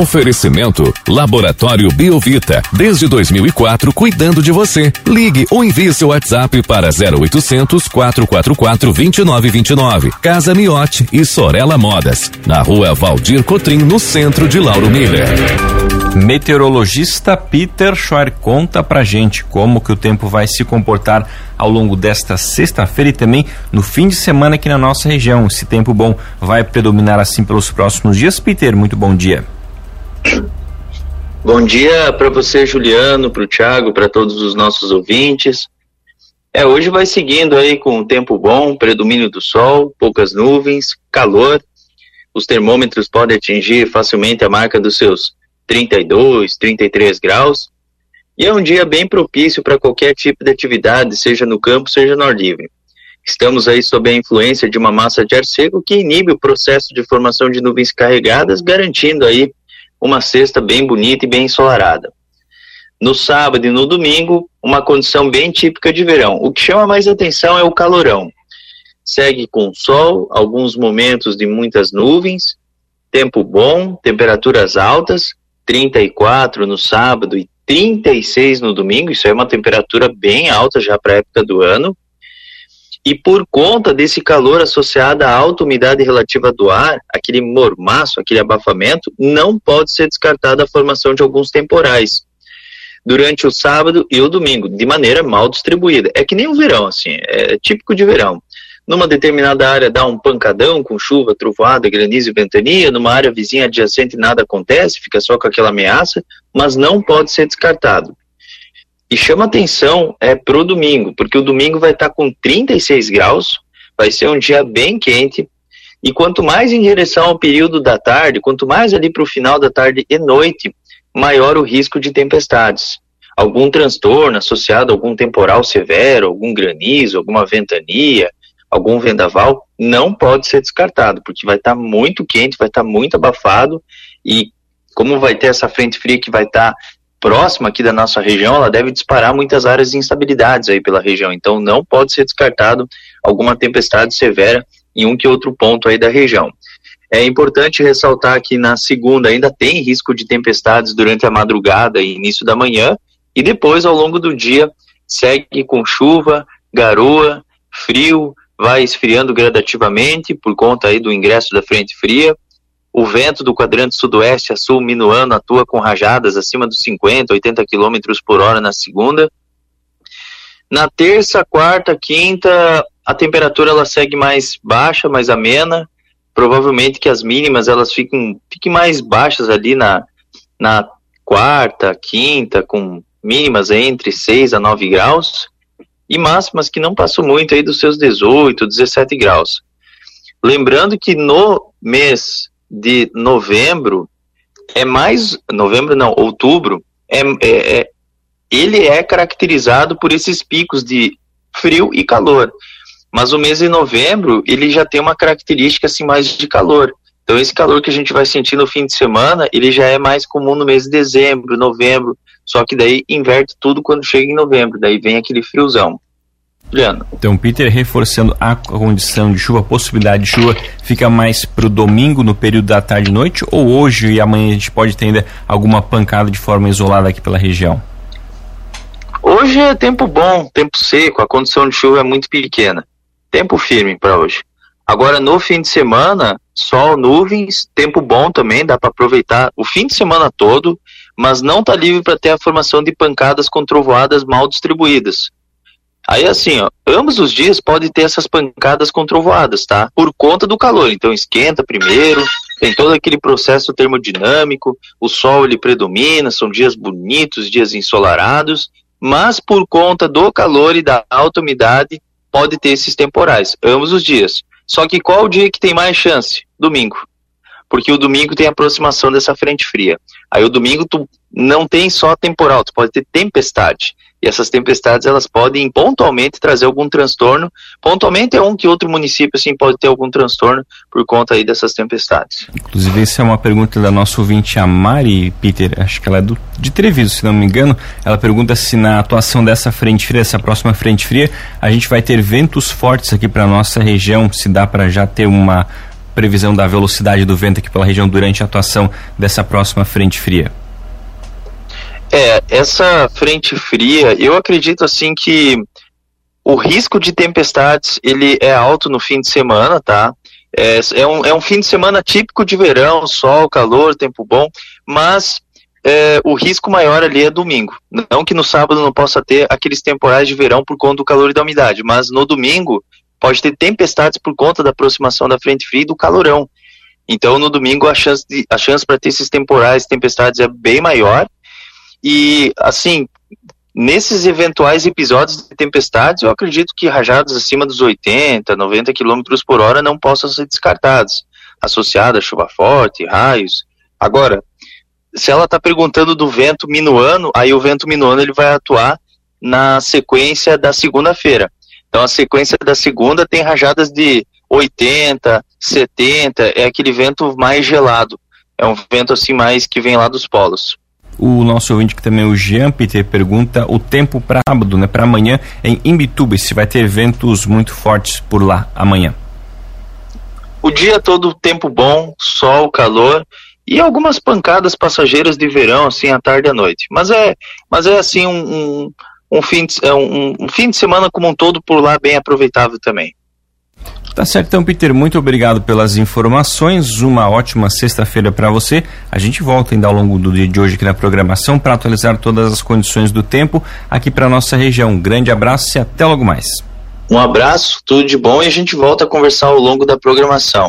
Oferecimento Laboratório Biovita. Desde 2004, cuidando de você. Ligue ou envie seu WhatsApp para 0800 444 2929. Casa Miote e Sorella Modas. Na rua Valdir Cotrim, no centro de Lauro Miller. Meteorologista Peter Scheuer conta pra gente como que o tempo vai se comportar ao longo desta sexta-feira e também no fim de semana aqui na nossa região. Esse tempo bom vai predominar assim pelos próximos dias. Peter, muito bom dia. Bom dia para você, Juliano, para o Thiago, para todos os nossos ouvintes. É, hoje vai seguindo aí com um tempo bom, predomínio do sol, poucas nuvens, calor. Os termômetros podem atingir facilmente a marca dos seus 32, 33 graus. E é um dia bem propício para qualquer tipo de atividade, seja no campo, seja no ar livre. Estamos aí sob a influência de uma massa de ar seco que inibe o processo de formação de nuvens carregadas, garantindo aí uma sexta bem bonita e bem ensolarada. No sábado e no domingo, uma condição bem típica de verão. O que chama mais atenção é o calorão. Segue com sol, alguns momentos de muitas nuvens, tempo bom, temperaturas altas, 34 no sábado e 36 no domingo, isso é uma temperatura bem alta já para a época do ano. E por conta desse calor associado à alta umidade relativa do ar, aquele mormaço, aquele abafamento, não pode ser descartada a formação de alguns temporais durante o sábado e o domingo, de maneira mal distribuída. É que nem o verão, assim, é típico de verão numa determinada área dá um pancadão com chuva, trovoada, granizo e ventania, numa área vizinha adjacente nada acontece, fica só com aquela ameaça, mas não pode ser descartado. E chama atenção é pro domingo, porque o domingo vai estar tá com 36 graus, vai ser um dia bem quente, e quanto mais em direção ao período da tarde, quanto mais ali para o final da tarde e noite, maior o risco de tempestades. Algum transtorno associado a algum temporal severo, algum granizo, alguma ventania, algum vendaval, não pode ser descartado, porque vai estar tá muito quente, vai estar tá muito abafado e como vai ter essa frente fria que vai estar tá próxima aqui da nossa região, ela deve disparar muitas áreas de instabilidades aí pela região. Então não pode ser descartado alguma tempestade severa em um que outro ponto aí da região. É importante ressaltar que na segunda ainda tem risco de tempestades durante a madrugada e início da manhã, e depois, ao longo do dia, segue com chuva, garoa, frio, vai esfriando gradativamente por conta aí do ingresso da frente fria. O vento do quadrante sudoeste a sul minuano atua com rajadas acima dos 50, 80 km por hora na segunda. Na terça, quarta, quinta, a temperatura ela segue mais baixa, mais amena. Provavelmente que as mínimas elas fiquem, fiquem mais baixas ali na, na quarta, quinta, com mínimas entre 6 a 9 graus e máximas que não passam muito aí dos seus 18, 17 graus. Lembrando que no mês de novembro é mais novembro não, outubro é, é, é ele é caracterizado por esses picos de frio e calor. Mas o mês de novembro, ele já tem uma característica assim mais de calor. Então esse calor que a gente vai sentir no fim de semana, ele já é mais comum no mês de dezembro, novembro, só que daí inverte tudo quando chega em novembro, daí vem aquele friozão. Juliano. Então, Peter, reforçando a condição de chuva, a possibilidade de chuva, fica mais para o domingo, no período da tarde e noite, ou hoje e amanhã a gente pode ter ainda alguma pancada de forma isolada aqui pela região? Hoje é tempo bom, tempo seco, a condição de chuva é muito pequena. Tempo firme para hoje. Agora, no fim de semana, sol, nuvens, tempo bom também, dá para aproveitar o fim de semana todo mas não está livre para ter a formação de pancadas com trovoadas mal distribuídas. Aí assim, ó, ambos os dias pode ter essas pancadas com trovoadas, tá? Por conta do calor. Então esquenta primeiro, tem todo aquele processo termodinâmico, o sol ele predomina, são dias bonitos, dias ensolarados, mas por conta do calor e da alta umidade, pode ter esses temporais, ambos os dias. Só que qual o dia que tem mais chance? Domingo porque o domingo tem aproximação dessa frente fria. Aí o domingo tu não tem só temporal, tu pode ter tempestade. E essas tempestades elas podem pontualmente trazer algum transtorno. Pontualmente é um que outro município assim pode ter algum transtorno por conta aí dessas tempestades. Inclusive essa é uma pergunta da nossa ouvinte a Mari Peter, acho que ela é do, de Treviso, se não me engano. Ela pergunta se na atuação dessa frente fria, essa próxima frente fria, a gente vai ter ventos fortes aqui para nossa região, se dá para já ter uma previsão da velocidade do vento aqui pela região durante a atuação dessa próxima frente fria? É, essa frente fria, eu acredito assim que o risco de tempestades ele é alto no fim de semana, tá? É, é, um, é um fim de semana típico de verão, sol, calor, tempo bom, mas é, o risco maior ali é domingo. Não que no sábado não possa ter aqueles temporais de verão por conta do calor e da umidade, mas no domingo pode ter tempestades por conta da aproximação da frente fria e do calorão. Então no domingo a chance, de, a chance para ter esses temporais, tempestades é bem maior. E assim, Nesses eventuais episódios de tempestades, eu acredito que rajadas acima dos 80, 90 km por hora não possam ser descartadas, associadas a chuva forte, raios. Agora, se ela está perguntando do vento minuano, aí o vento minuano ele vai atuar na sequência da segunda-feira. Então a sequência da segunda tem rajadas de 80, 70, é aquele vento mais gelado. É um vento assim mais que vem lá dos polos. O nosso ouvinte que também, o Jean Peter, pergunta o tempo para sábado, né, para amanhã em Imbituba, se vai ter ventos muito fortes por lá amanhã. O dia todo tempo bom, sol, calor e algumas pancadas passageiras de verão, assim, à tarde e à noite. Mas é, mas é assim, um, um, um fim de, é um, um fim de semana como um todo por lá bem aproveitável também. Tá certo, então, Peter, muito obrigado pelas informações. Uma ótima sexta-feira para você. A gente volta ainda ao longo do dia de hoje aqui na programação para atualizar todas as condições do tempo aqui para nossa região. Um grande abraço e até logo mais. Um abraço, tudo de bom e a gente volta a conversar ao longo da programação.